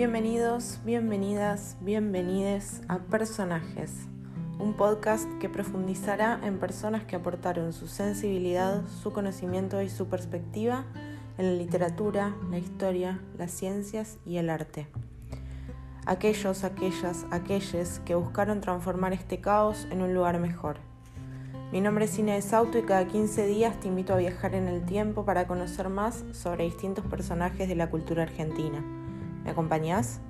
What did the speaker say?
Bienvenidos, bienvenidas, bienvenides a Personajes, un podcast que profundizará en personas que aportaron su sensibilidad, su conocimiento y su perspectiva en la literatura, la historia, las ciencias y el arte. Aquellos, aquellas, aquellos que buscaron transformar este caos en un lugar mejor. Mi nombre es Cine de Sauto y cada 15 días te invito a viajar en el tiempo para conocer más sobre distintos personajes de la cultura argentina. ¿Me acompañás?